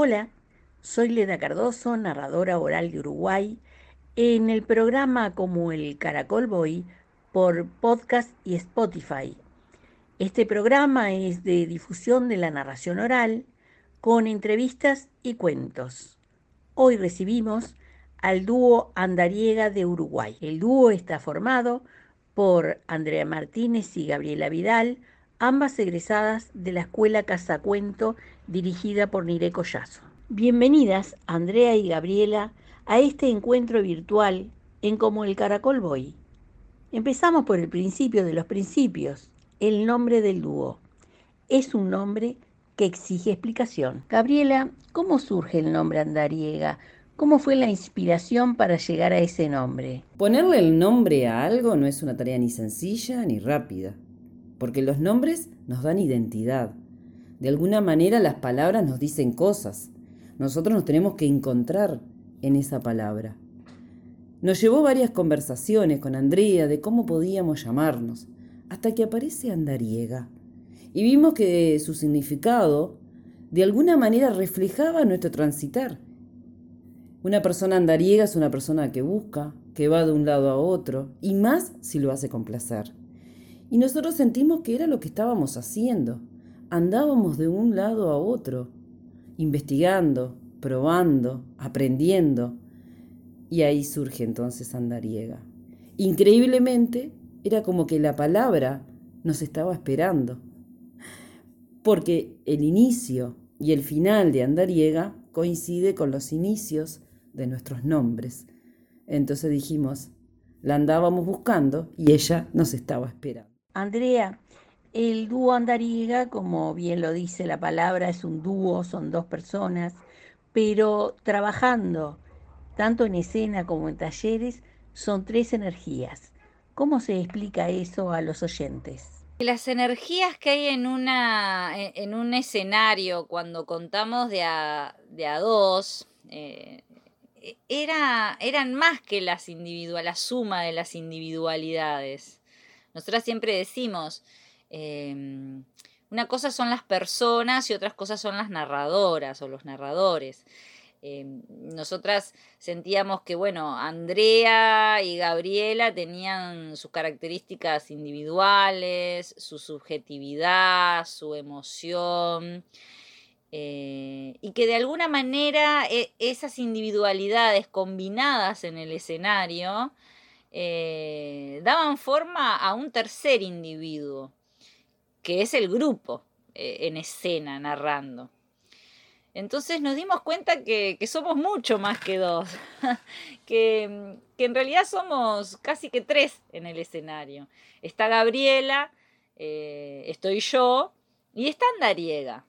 Hola, soy Leda Cardoso, narradora oral de Uruguay, en el programa como el Caracol Boy por podcast y Spotify. Este programa es de difusión de la narración oral con entrevistas y cuentos. Hoy recibimos al dúo Andariega de Uruguay. El dúo está formado por Andrea Martínez y Gabriela Vidal, ambas egresadas de la Escuela Casacuento dirigida por Nire Collazo. Bienvenidas, Andrea y Gabriela, a este encuentro virtual en Como el Caracol Boy. Empezamos por el principio de los principios, el nombre del dúo. Es un nombre que exige explicación. Gabriela, ¿cómo surge el nombre Andariega? ¿Cómo fue la inspiración para llegar a ese nombre? Ponerle el nombre a algo no es una tarea ni sencilla ni rápida, porque los nombres nos dan identidad, de alguna manera las palabras nos dicen cosas. Nosotros nos tenemos que encontrar en esa palabra. Nos llevó varias conversaciones con Andrea de cómo podíamos llamarnos, hasta que aparece Andariega. Y vimos que su significado de alguna manera reflejaba nuestro transitar. Una persona andariega es una persona que busca, que va de un lado a otro, y más si lo hace con placer. Y nosotros sentimos que era lo que estábamos haciendo andábamos de un lado a otro, investigando, probando, aprendiendo. Y ahí surge entonces Andariega. Increíblemente, era como que la palabra nos estaba esperando. Porque el inicio y el final de Andariega coincide con los inicios de nuestros nombres. Entonces dijimos, la andábamos buscando y ella nos estaba esperando. Andrea, el dúo andariega, como bien lo dice la palabra, es un dúo, son dos personas, pero trabajando tanto en escena como en talleres, son tres energías. ¿Cómo se explica eso a los oyentes? Las energías que hay en, un escenario cuando contamos de a, dos, eh, era, eran más que la suma de las individualidades. Nosotras siempre decimos, Em, una cosa son las personas y otras cosas son las narradoras o los narradores. Em, nosotras sentíamos que, bueno, Andrea y Gabriela tenían sus características individuales, su subjetividad, su emoción, eh, y que de alguna manera e, esas individualidades combinadas en el escenario eh, daban forma a un tercer individuo que es el grupo eh, en escena narrando. Entonces nos dimos cuenta que, somos mucho más que dos, que, en realidad somos casi que tres en el escenario. Está Gabriela, eh, estoy yo y está Andariega,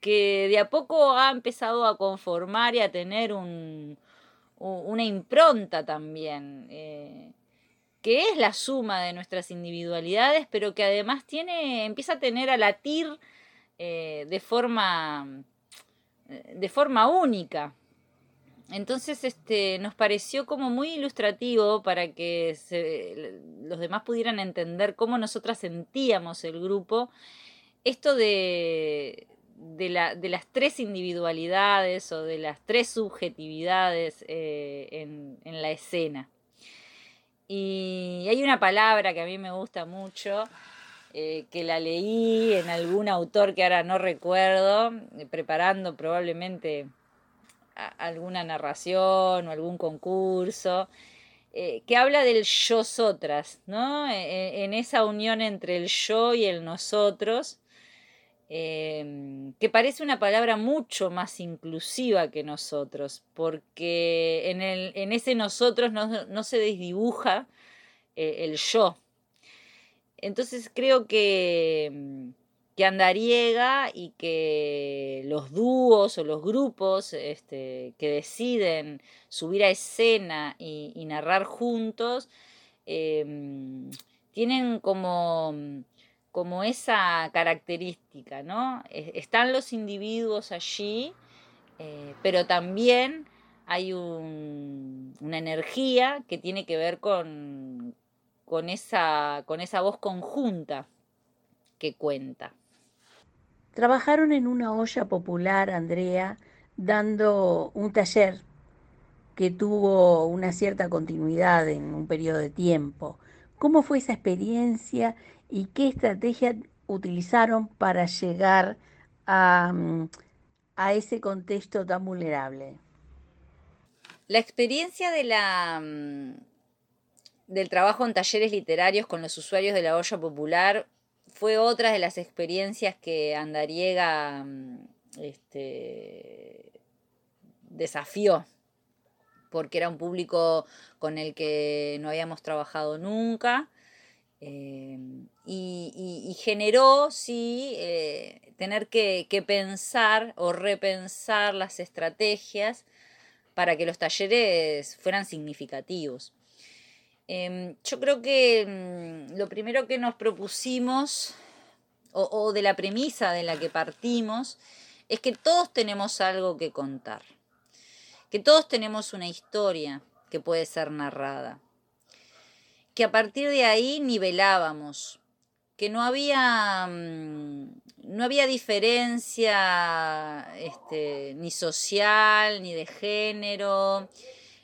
que de a poco ha empezado a conformar y a tener una impronta también. Eh, que es la suma de nuestras individualidades, pero que además tiene, empieza a tener a latir eh, de, forma, de forma única. Entonces este, nos pareció como muy ilustrativo para que los demás pudieran entender cómo nosotras sentíamos el grupo, esto de, de, las tres individualidades o de las tres subjetividades eh, en la escena. Y hay una palabra que a mí me gusta mucho, eh, que la leí en algún autor que ahora no recuerdo, eh, preparando probablemente alguna narración o algún concurso, eh, que habla del yo-sotras, ¿no? E, e, en esa unión entre el yo y el nosotros, Em, que parece una palabra mucho más inclusiva que nosotros, porque en, el, en ese nosotros no, se desdibuja el yo. Entonces creo que, mm, que andariega y que los dúos o los grupos este, que deciden subir a escena y, narrar juntos, em, tienen como como esa característica, ¿no? Están los individuos allí, eh, pero también hay una energía que tiene que ver con, con, esa, con esa voz conjunta que cuenta. Trabajaron en una olla popular, Andrea, dando un taller que tuvo una cierta continuidad en un periodo de tiempo. ¿Cómo fue esa experiencia y qué estrategia utilizaron para llegar a, mm, a ese contexto tan vulnerable? La experiencia de la, mm, del trabajo en talleres literarios con los usuarios de la olla popular fue otra de las experiencias que Andariega mm, este, desafió, porque era un público con el que no habíamos trabajado nunca eh, y, generó, sí, eh, tener que, pensar o repensar las estrategias para que los talleres fueran significativos. Em, yo creo que mm, lo primero que nos propusimos, o de la premisa de la que partimos, es que todos tenemos algo que contar, que todos tenemos una historia que puede ser narrada. Que a partir de ahí nivelábamos, que no había, mm, no había diferencia este, ni social, ni de género,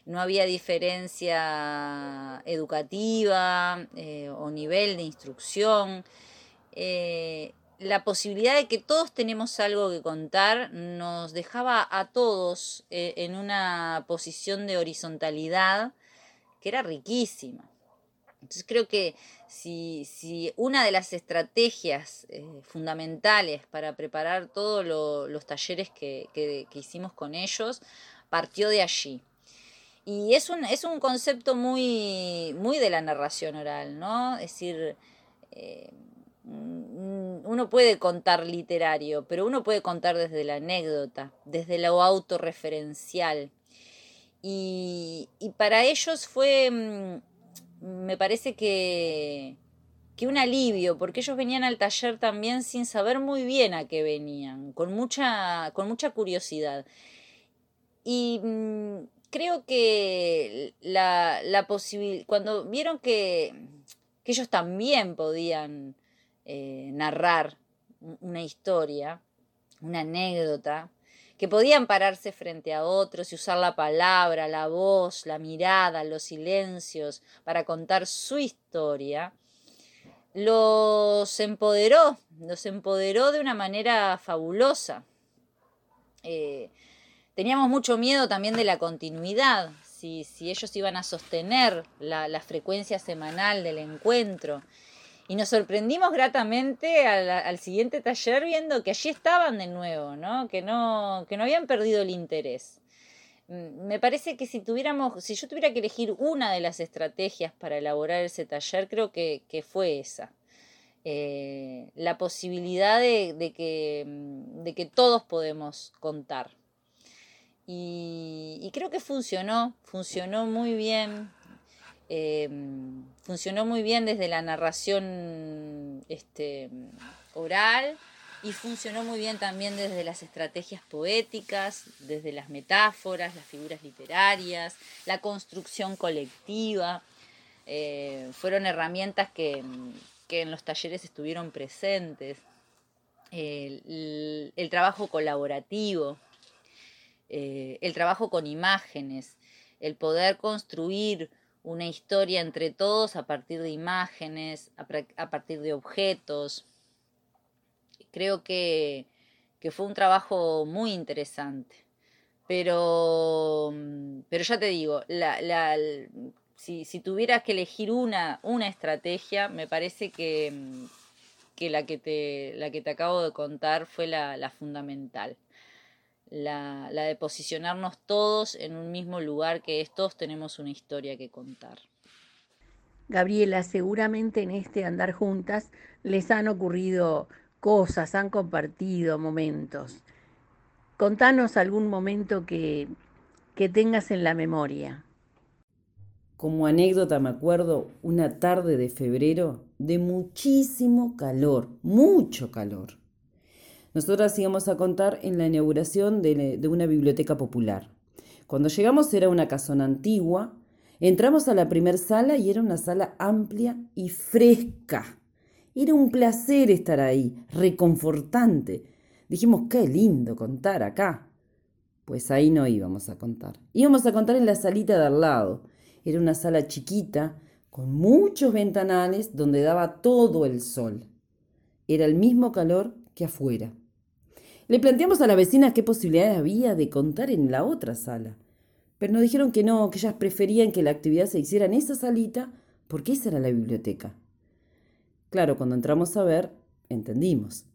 no había diferencia educativa eh, o nivel de instrucción. Eh, la posibilidad de que todos tenemos algo que contar nos dejaba a todos eh, en una posición de horizontalidad que era riquísima. Entonces creo que si, una de las estrategias fundamentales para preparar todos los talleres que, hicimos con ellos partió de allí. Y es un, es un concepto muy, muy de la narración oral, ¿no? Es decir, eh, uno puede contar literario, pero uno puede contar desde la anécdota, desde lo autorreferencial. Y, y para ellos fue mm, me parece que, que un alivio, porque ellos venían al taller también sin saber muy bien a qué venían, con mucha, con mucha curiosidad. Y mm, creo que la, posibilidad, cuando vieron que, que, ellos también podían eh, narrar una historia, una anécdota, que podían pararse frente a otros y usar la palabra, la voz, la mirada, los silencios para contar su historia, los empoderó, los empoderó de una manera fabulosa. Eh, teníamos mucho miedo también de la continuidad, si, ellos iban a sostener la frecuencia semanal del encuentro y nos sorprendimos gratamente al, siguiente taller viendo que allí estaban de nuevo, ¿no? Que, ¿no? que no habían perdido el interés. Mm, me parece que si tuviéramos, si yo tuviera que elegir una de las estrategias para elaborar ese taller, creo que, fue esa. Eh, la posibilidad de, que, mm, de que todos podemos contar. Y, creo que funcionó, funcionó muy bien. Em, funcionó muy bien desde la narración este, oral y funcionó muy bien también desde las estrategias poéticas, desde las metáforas, las figuras literarias, la construcción colectiva. Eh, fueron herramientas que, en los talleres estuvieron presentes. El, trabajo colaborativo, eh, el trabajo con imágenes, el poder construir una historia entre todos a partir de imágenes, a, partir de objetos. Creo que, fue un trabajo muy interesante. Pero, pero ya te digo, si, si, tuvieras que elegir una, una estrategia, me parece que, que, la, que te, la que te acabo de contar fue la, la fundamental la, de posicionarnos todos en un mismo lugar que es todos tenemos una historia que contar. Gabriela, seguramente en este andar juntas les han ocurrido cosas, han compartido momentos. Contanos algún momento que, que tengas en la memoria. Como anécdota me acuerdo una tarde de febrero de muchísimo calor, mucho calor. Nosotras íbamos a contar en la inauguración de, una biblioteca popular. Cuando llegamos era una casona antigua, entramos a la primer sala y era una sala amplia y fresca. Era un placer estar ahí, reconfortante. Dijimos, qué lindo contar acá. Pues ahí no íbamos a contar. Íbamos a contar en la salita de al lado. Era una sala chiquita, con muchos ventanales donde daba todo el sol. Era el mismo calor que afuera. Le planteamos a la vecina qué posibilidades había de contar en la otra sala. Pero nos dijeron que no, que ellas preferían que la actividad se hiciera en esa salita porque esa era la biblioteca. Claro, cuando entramos a ver, entendimos.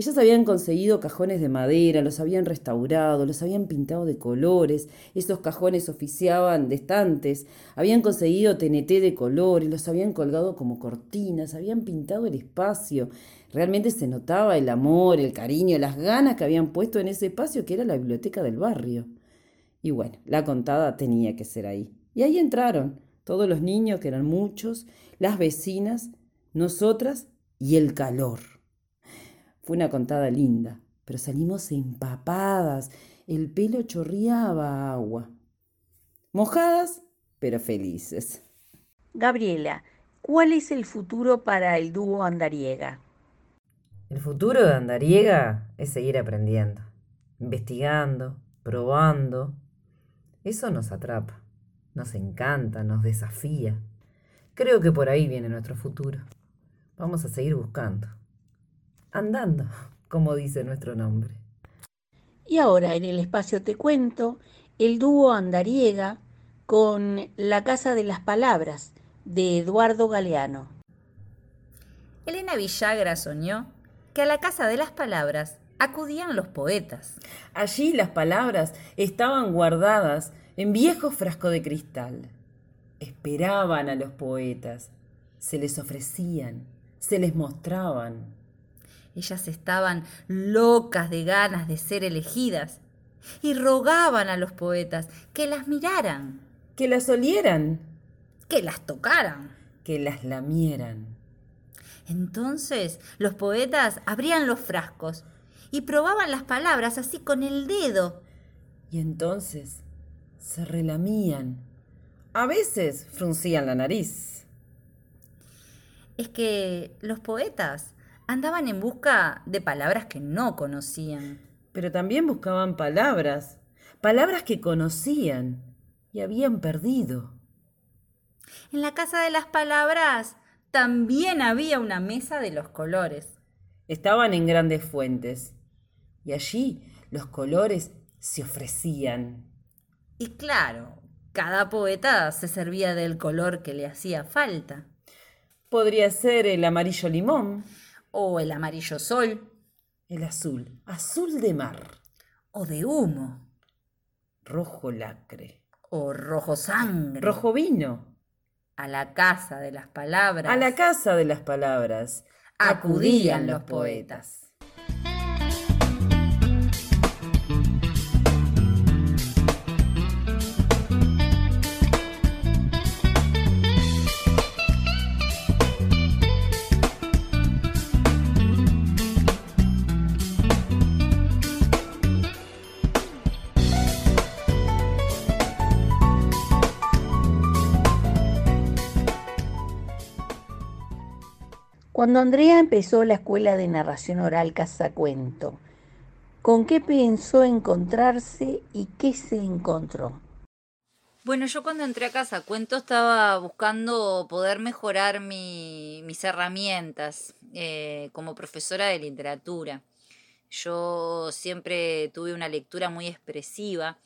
Ellas habían conseguido cajones de madera, los habían restaurado, los habían pintado de colores, esos cajones oficiaban de estantes, habían conseguido TNT de colores, los habían colgado como cortinas, habían pintado el espacio. Realmente se notaba el amor, el cariño, las ganas que habían puesto en ese espacio que era la biblioteca del barrio. Y bueno, la contada tenía que ser ahí. Y ahí entraron todos los niños, que eran muchos, las vecinas, nosotras y el calor. Fue una contada linda, pero salimos empapadas, el pelo chorreaba agua. Mojadas, pero felices. Gabriela, ¿cuál es el futuro para el dúo Andariega? El futuro de Andariega es seguir aprendiendo, investigando, probando. Eso nos atrapa, nos encanta, nos desafía. Creo que por ahí viene nuestro futuro. Vamos a seguir buscando. Andando, como dice nuestro nombre. Y ahora en el espacio Te Cuento, el dúo Andariega con La Casa de las Palabras de Eduardo Galeano. Elena Villagra soñó que a la Casa de las Palabras acudían los poetas. Allí las palabras estaban guardadas en viejo frasco de cristal. Esperaban a los poetas, se les ofrecían, se les mostraban. Ellas estaban locas de ganas de ser elegidas y rogaban a los poetas que las miraran, que las olieran, que las tocaran, que las lamieran. Entonces los poetas abrían los frascos y probaban las palabras así con el dedo. Y entonces se relamían. A veces fruncían la nariz es que los poetas andaban en busca de palabras que no conocían. Pero también buscaban palabras, palabras que conocían y habían perdido. En la casa de las palabras también había una mesa de los colores. Estaban en grandes fuentes y allí los colores se ofrecían. Y claro, cada poeta se servía del color que le hacía falta. Podría ser el amarillo limón. O el amarillo sol. El azul. Azul de mar. O de humo. Rojo lacre. O rojo sangre. Rojo vino. A la casa de las palabras. A la casa de las palabras. Acudían los poetas. Cuando Andrea empezó la escuela de narración oral Casacuento, ¿con qué pensó encontrarse y qué se encontró? Bueno, yo cuando entré a Casacuento estaba buscando poder mejorar mis herramientas eh, como profesora de literatura. Yo siempre tuve una lectura muy expresiva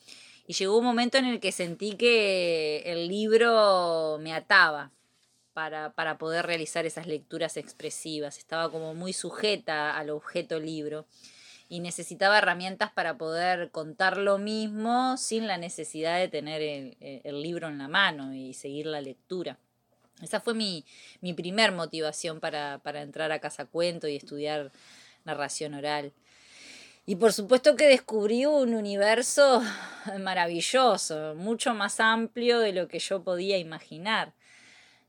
y llegó un momento en el que sentí que el libro me ataba, para, poder realizar esas lecturas expresivas. Estaba como muy sujeta al objeto libro y necesitaba herramientas para poder contar lo mismo sin la necesidad de tener el, libro en la mano y seguir la lectura. Esa fue mi, mi primer motivación para, para, entrar a Casa Cuento y estudiar narración oral. Y por supuesto que descubrí un universo maravilloso, mucho más amplio de lo que yo podía imaginar.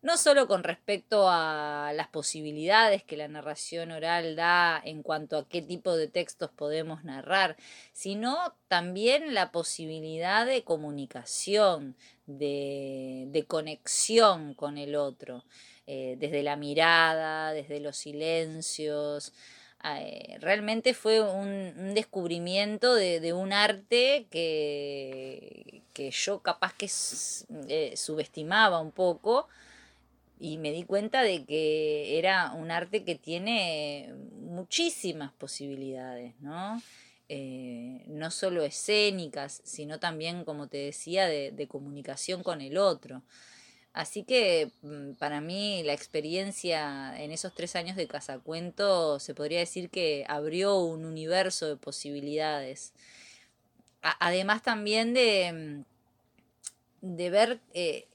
No solo con respecto a las posibilidades que la narración oral da en cuanto a qué tipo de textos podemos narrar, sino también la posibilidad de comunicación, de, conexión con el otro, eh, desde la mirada, desde los silencios, eh, realmente fue un, descubrimiento de, un arte que, que yo capaz que eh, subestimaba un poco y me di cuenta de que era un arte que tiene muchísimas posibilidades, ¿no? Eh, no solo escénicas, sino también, como te decía, de comunicación con el otro. Así que mm, para mí la experiencia en esos tres años de Casacuento se podría decir que abrió un universo de posibilidades. además también de, mm, de ver eh,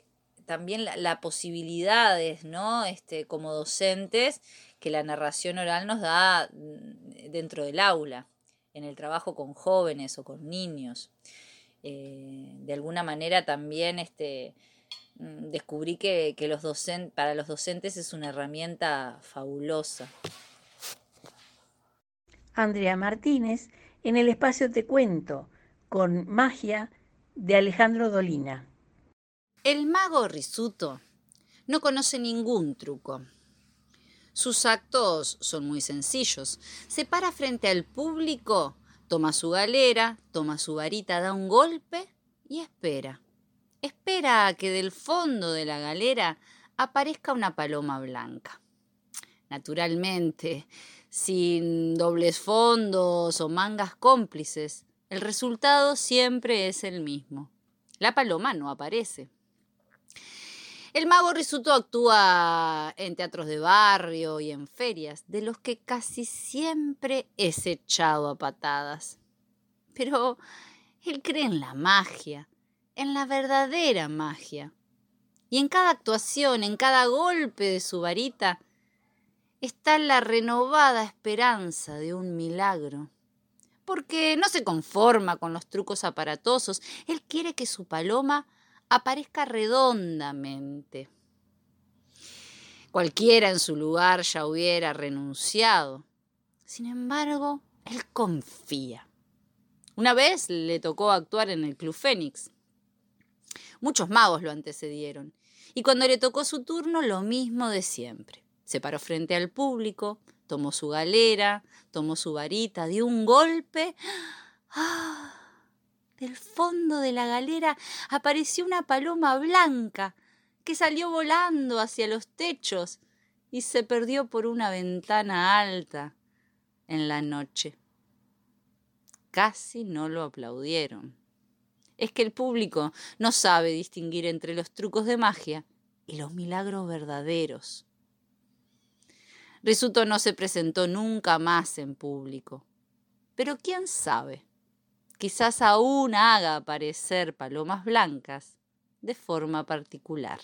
también las la posibilidades, ¿no? Este, como docentes que la narración oral nos da mm, dentro del aula, en el trabajo con jóvenes o con niños. Eh, de alguna manera también este, Mm, descubrí que, los para los docentes es una herramienta fabulosa. Andrea Martínez, en el espacio Te Cuento, con Magia de Alejandro Dolina. El mago Risuto no conoce ningún truco. Sus actos son muy sencillos. Se para frente al público, toma su galera, toma su varita, da un golpe y espera espera a que del fondo de la galera aparezca una paloma blanca. Naturalmente, sin dobles fondos o mangas cómplices, el resultado siempre es el mismo. La paloma no aparece. El mago Risuto actúa en teatros de barrio y en ferias, de los que casi siempre es echado a patadas. Pero él cree en la magia, en la verdadera magia. Y en cada actuación, en cada golpe de su varita, está la renovada esperanza de un milagro. Porque no se conforma con los trucos aparatosos, él quiere que su paloma aparezca redondamente. Cualquiera en su lugar ya hubiera renunciado. Sin embargo, él confía. Una vez le tocó actuar en el Club Fénix. Muchos magos lo antecedieron. Y cuando le tocó su turno, lo mismo de siempre. Se paró frente al público, tomó su galera, tomó su varita, dio un golpe. ¡Ah! Del fondo de la galera apareció una paloma blanca que salió volando hacia los techos y se perdió por una ventana alta en la noche. Casi no lo aplaudieron es que el público no sabe distinguir entre los trucos de magia y los milagros verdaderos. Risuto no se presentó nunca más en público. Pero quién sabe, quizás aún haga aparecer palomas blancas de forma particular.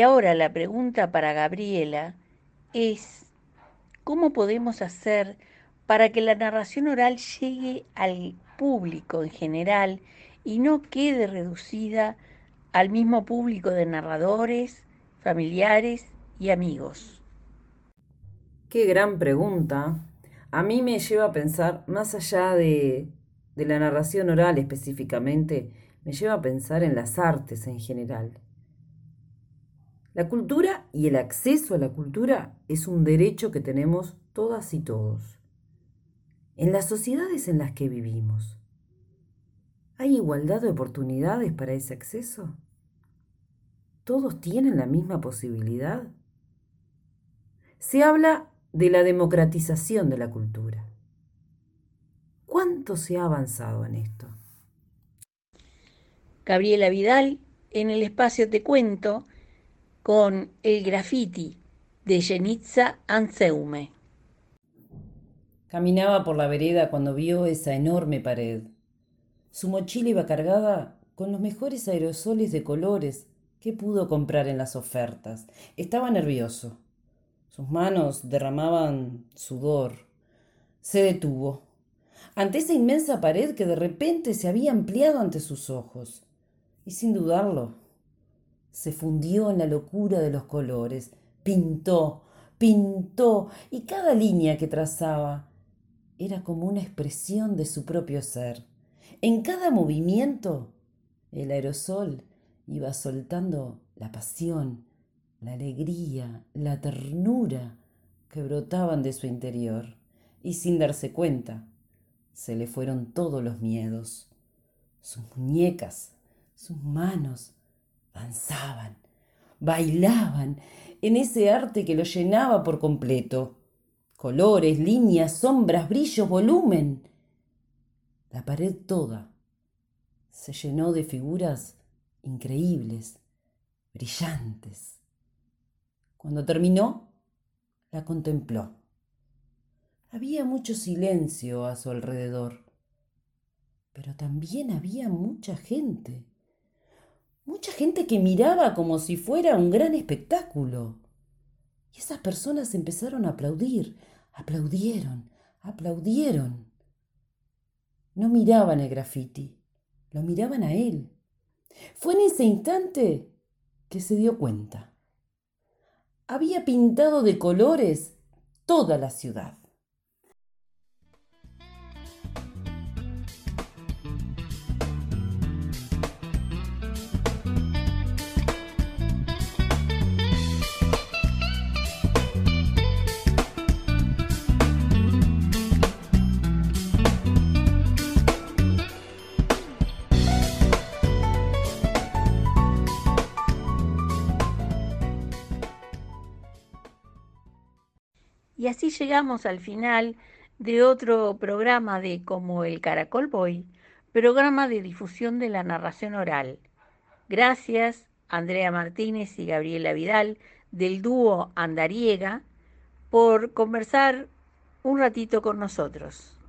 Y ahora la pregunta para Gabriela es, ¿cómo podemos hacer para que la narración oral llegue al público en general y no quede reducida al mismo público de narradores, familiares y amigos? Qué gran pregunta. A mí me lleva a pensar, más allá de, de la narración oral específicamente, me lleva a pensar en las artes en general. La cultura y el acceso a la cultura es un derecho que tenemos todas y todos. En las sociedades en las que vivimos, ¿hay igualdad de oportunidades para ese acceso? ¿Todos tienen la misma posibilidad? Se habla de la democratización de la cultura. ¿Cuánto se ha avanzado en esto? Gabriela Vidal, en el espacio Te Cuento, con el graffiti de Jenitza Anseume. Caminaba por la vereda cuando vio esa enorme pared. Su mochila iba cargada con los mejores aerosoles de colores que pudo comprar en las ofertas. Estaba nervioso. Sus manos derramaban sudor. Se detuvo ante esa inmensa pared que de repente se había ampliado ante sus ojos. Y sin dudarlo, se fundió en la locura de los colores. Pintó, pintó, y cada línea que trazaba era como una expresión de su propio ser. En cada movimiento, el aerosol iba soltando la pasión, la alegría, la ternura que brotaban de su interior, y sin darse cuenta, se le fueron todos los miedos. Sus muñecas, sus manos, danzaban, bailaban en ese arte que lo llenaba por completo. Colores, líneas, sombras, brillos, volumen. La pared toda se llenó de figuras increíbles, brillantes. Cuando terminó, la contempló. Había mucho silencio a su alrededor, pero también había mucha gente. Mucha gente que miraba como si fuera un gran espectáculo. Y esas personas empezaron a aplaudir, aplaudieron, aplaudieron. No miraban el graffiti, lo miraban a él. Fue en ese instante que se dio cuenta. Había pintado de colores toda la ciudad. Así llegamos al final de otro programa de Como el Caracol Boy, programa de difusión de la narración oral. Gracias, Andrea Martínez y Gabriela Vidal, del dúo Andariega, por conversar un ratito con nosotros.